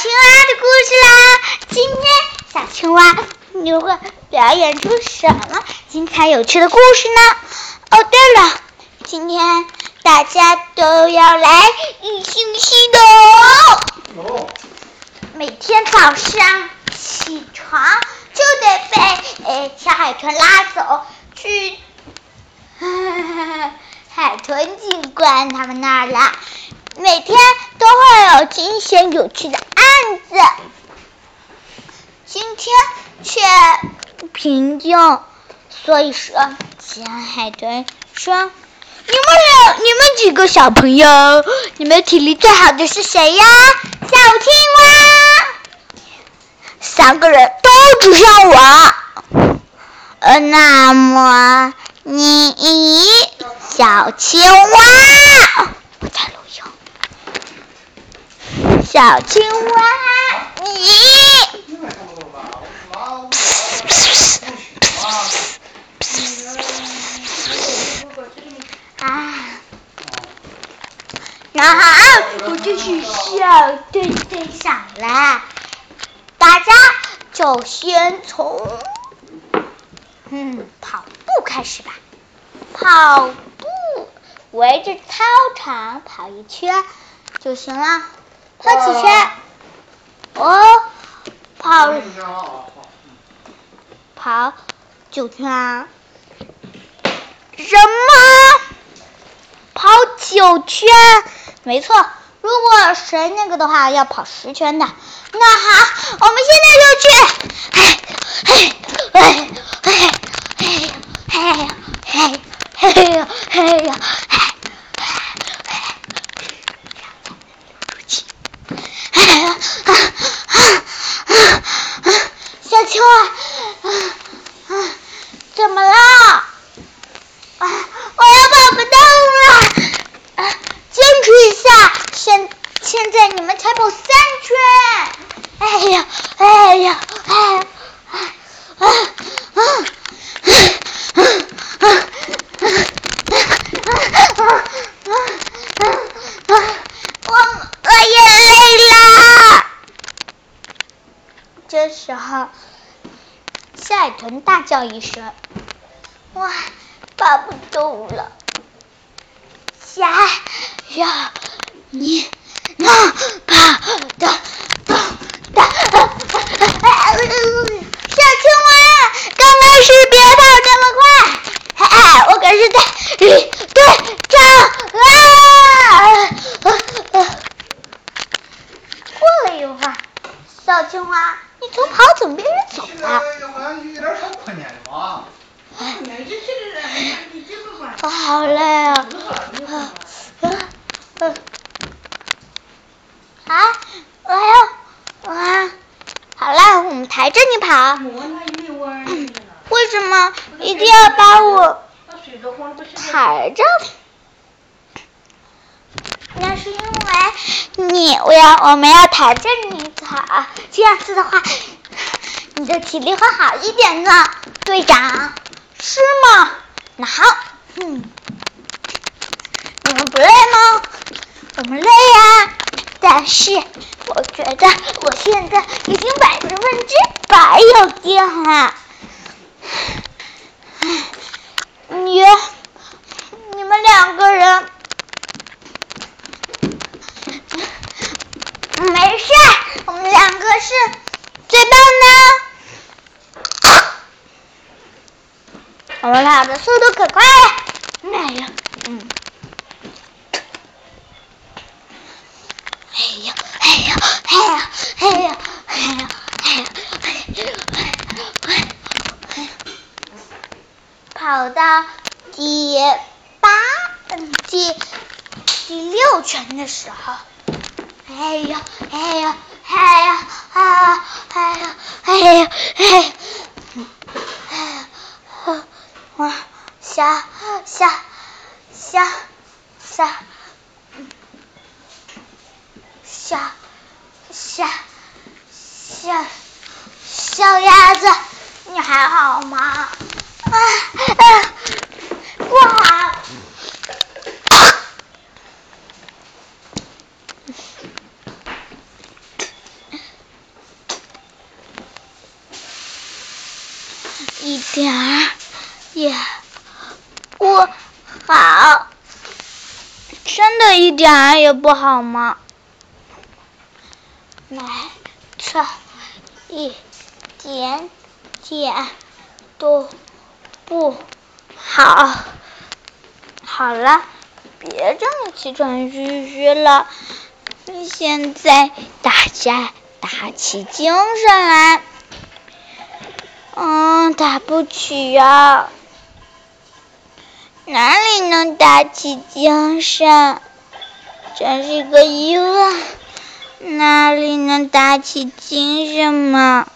青蛙的故事啦！今天小青蛙你会表演出什么精彩有趣的故事呢？哦，对了，今天大家都要来一星期的哦。每天早上起床就得被诶小海豚拉走去海豚警官他们那儿了。每天都会有惊险有趣的案子，今天却平静。所以说，小海豚说：“你们两，你们几个小朋友，你们体力最好的是谁呀？”小青蛙。三个人都指向我。呃，那么你，小青蛙。小青蛙，你那好，我就是小队队长了。大家就先从嗯跑步开始吧，跑步围着操场跑一圈就行了。跑几圈？哦，跑跑九圈啊？什么？跑九圈？没错，如果谁那个的话，要跑十圈的。那好，我们现在就去。哎哎哎哎哎哎哎哎呀哎呀！小青蛙，怎么了？候。小海豚大叫一声：“哇，跑不动了！”小呀，你能跑得动的？小青蛙，刚开始别跑这么快，我可是在与队长啊！过了一会儿，小青蛙。你总跑，怎么别人走了？我好累啊！啊，我要啊！好了，我们抬着你跑。为什么一定要把我抬着？那是因为你，我要我们要抬着你跑，这样子的话，你的体力会好一点呢，队长，是吗？那好，嗯，你们不累吗？我们累呀，但是我觉得我现在已经百分之百有电了。你，你们两个人。没事，我们两个是最棒的。我们跑的速度可快了，哎呀，嗯，哎呀，哎呀，哎呀，哎呀，哎呀，哎呀，哎呀，跑到第八，嗯，第第六圈的时候。哎呀，哎呀，哎呀，啊，哎呀，哎呀，哎啊，小小小小小小小小鸭子，你还好吗？啊。哇。不好，真的一点儿也不好吗？没错，一点点都不好。好了，别这么气喘吁吁了，现在大家打起精神来。嗯，打不起呀，哪里能打起精神？真是个疑问，哪里能打起精神嘛？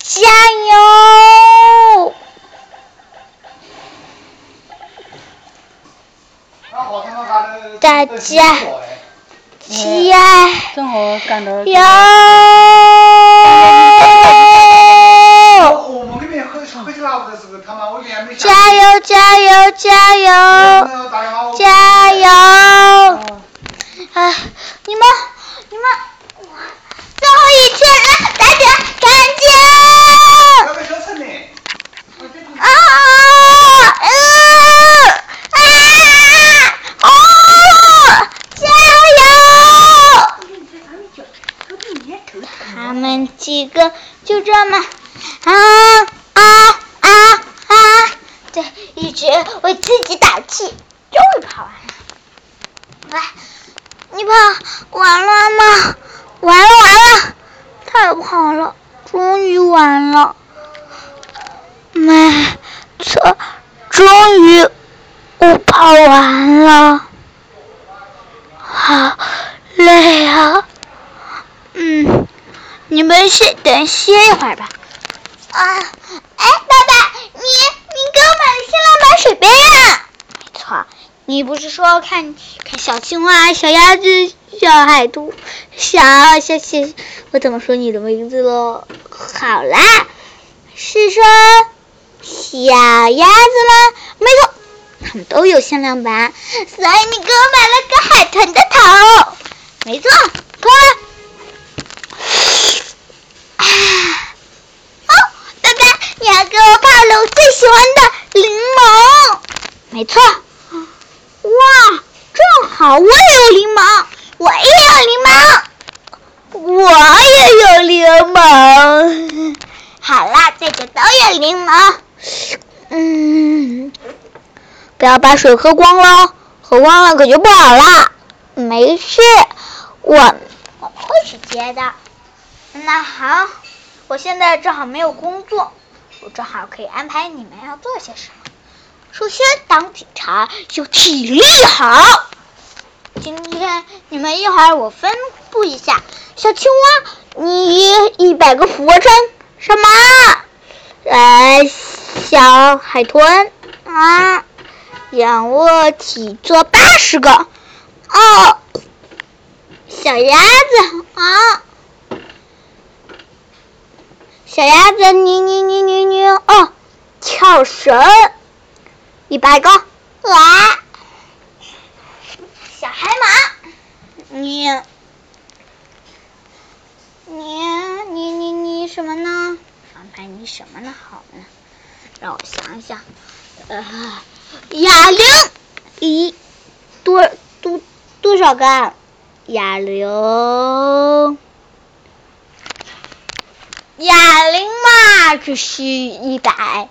加油！大家，起来！正好赶到。哟！加油！加油！加油！加油！哎！你们，你们，最后一天了，大家赶紧！啊！嗯啊！哦！加油！他们几个就这么啊啊啊啊！对，我自己打气，终于跑完了。来，你跑完了吗？完了完了，太好了，终于完了。没错，终于我跑完了，好累啊。嗯，你们先等歇一会儿吧。啊，哎，爸爸，你给我买了限量版水杯啊？没错，你不是说看看小青蛙、小鸭子、小海兔、小小小，我怎么说你的名字了？好啦，是说小鸭子吗？没错，他们都有限量版，所以你给我买了个海豚的头。没错，过来。啊！你还给我泡了我最喜欢的柠檬。没错。哇，正好我也有柠檬，我也有柠檬，我也有柠檬。好啦，大家都有柠檬。嗯，不要把水喝光喽，喝光了可就不好啦。没事，我我会去接的。那好，我现在正好没有工作，我正好可以安排你们要做些什么。首先，当警察要体力好。今天你们一会儿我分布一下，小青蛙，你一百个俯卧撑，什么？呃，小海豚啊，仰卧起坐八十个。哦，小鸭子啊。小鸭子，你你你你你哦，跳绳，一百个，哇！小海马，你你你你你什么呢？安排你什么呢？好呢，让我想想，呃，哑铃，一多多多少个？哑铃。哑铃嘛，只需一百。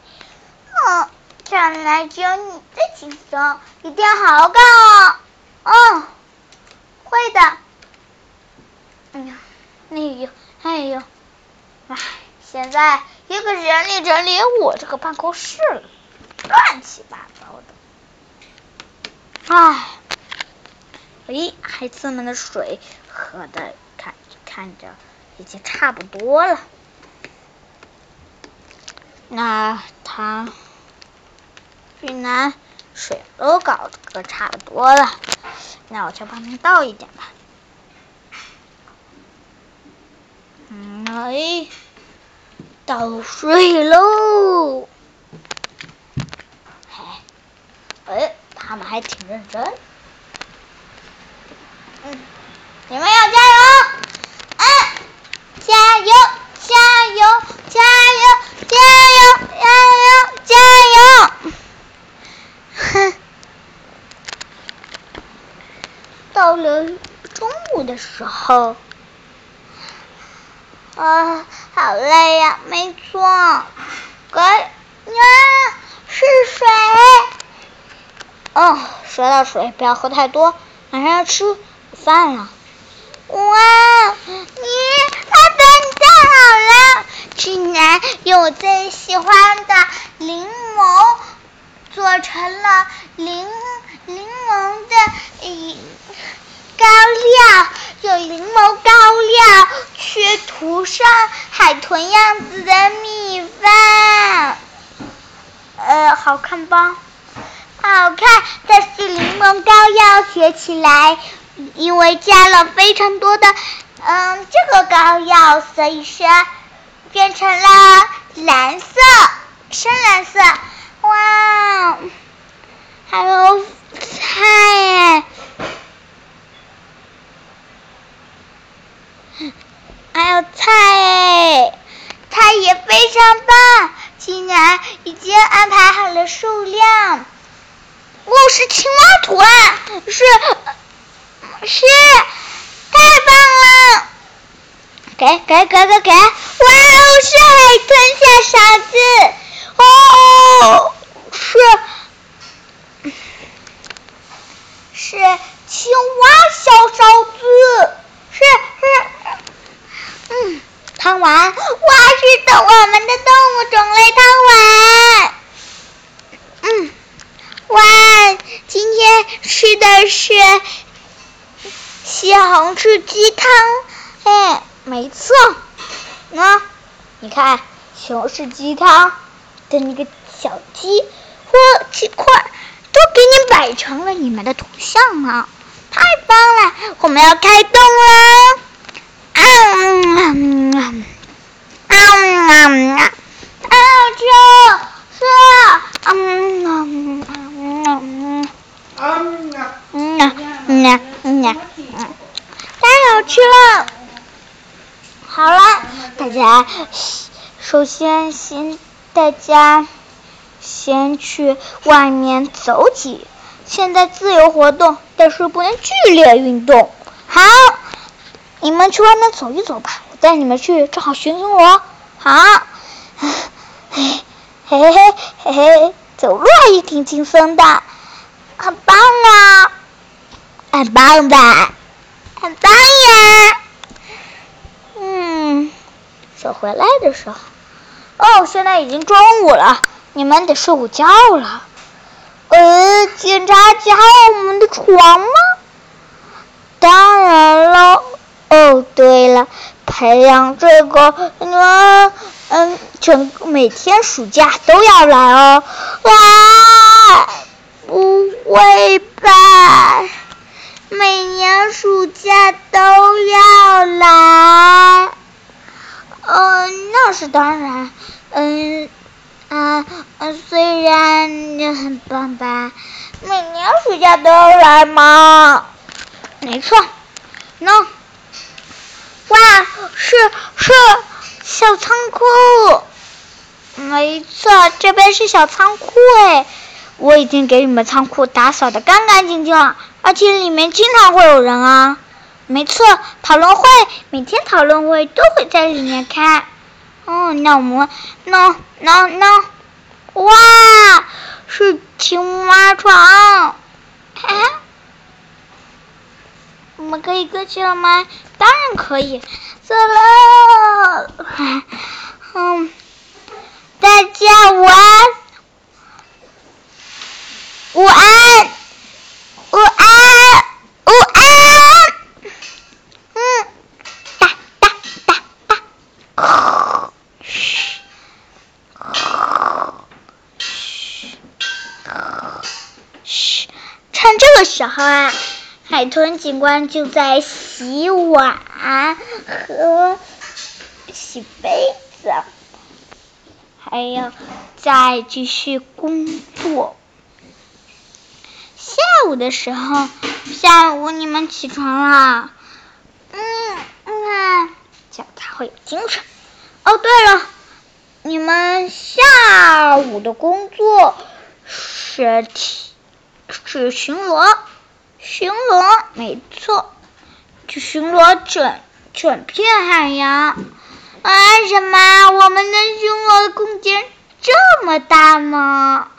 嗯，看来只有你最轻松，一定要好好干哦。嗯，会的。哎呀，哎呦，哎呦，哎，现在一个整理整理我这个办公室了，乱七八糟的。哎，哎，孩子们的水喝的看看着已经差不多了。那他云南水都搞个差不多了，那我就帮他倒一点吧。嗯，哎，倒水喽！哎，他们还挺认真。嗯，你们要加油！嗯，加油，加油，加油，加油！到了中午的时候，啊，好累呀！没错，该呀，是水。哦，说到水，不要喝太多，马上要吃午饭了。哇，你太笨蛋好了，竟然用我最喜欢的柠檬做成了柠柠檬的高料，有柠檬高料去涂上海豚样子的米饭，呃，好看吧？好看，但是柠檬膏药学起来。因为加了非常多的嗯这个膏药，所以说变成了蓝色，深蓝色。哇，还有菜，还有菜，菜也非常棒，竟然已经安排好了数量。哦，是青蛙图案，是。是，太棒了！给给给给给！哇哦，是海豚小勺子，哦，是是青蛙小勺子，是是，嗯，汤碗，我，是动，我们的动物种类汤碗，嗯，哇，今天吃的是。西红柿鸡汤，哎，没错，那你看西红柿鸡汤的那个小鸡或鸡块都给你摆成了你们的图像了，太棒了！我们要开动了，嗯啊啊啊啊！这是嗯嗯嗯嗯嗯嗯嗯嗯。太好吃了！好了，大家首先先大家先去外面走几，现在自由活动，但是不能剧烈运动。好，你们去外面走一走吧，我带你们去正好寻寻我。好，嘿嘿嘿嘿嘿，走路也挺轻松的，很棒啊，很棒的。很棒呀，嗯，走回来的时候，哦，现在已经中午了，你们得睡午觉了。呃，检查几号我们的床吗？当然了。哦，对了，培养这个，嗯嗯，整每天暑假都要来哦。哇，不会吧？每年暑假都要来，嗯，那是当然，嗯，啊，虽然你很棒吧，每年暑假都要来吗？没错，那，哇，是是小仓库，没错，这边是小仓库哎，我已经给你们仓库打扫的干干净净了。而且里面经常会有人啊，没错，讨论会每天讨论会都会在里面开。哦，那我们，那那那，哇，是青蛙床，我们可以过去了吗？当然可以，走了。嗯，大家午安，午安。午安，午安。嗯，哒哒哒哒，嘘，嘘，嘘。趁这个时候啊，海豚警官就在洗碗和洗杯子，还要再继续工作。下午的时候，下午你们起床了，嗯嗯，这样才会有精神。哦，对了，你们下午的工作是提是巡逻，巡逻，没错，去巡逻整整片海洋。为什么我们的巡逻的空间这么大吗？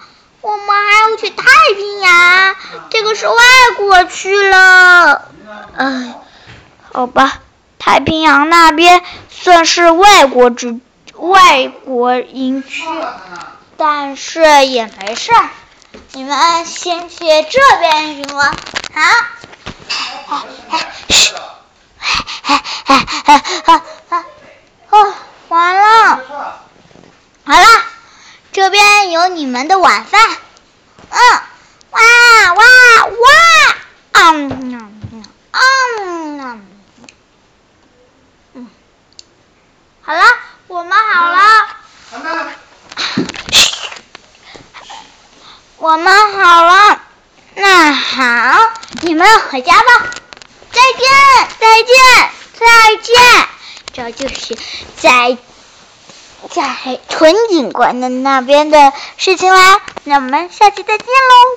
我们还要去太平洋，这个是外国去了。哎，好吧，太平洋那边算是外国之外国营区，但是也没事。你们先去这边巡逻，好。哎哎，嘘，哎哎哎哎哎，哦，完了，好了，这边有你们的晚饭。嗯，哇哇哇，嗯嗯嗯嗯，好了，我们好了。我们好了，那好，你们回家吧。再见，再见，再见。这就是在在纯景观的那边的事情啦。那我们下期再见喽。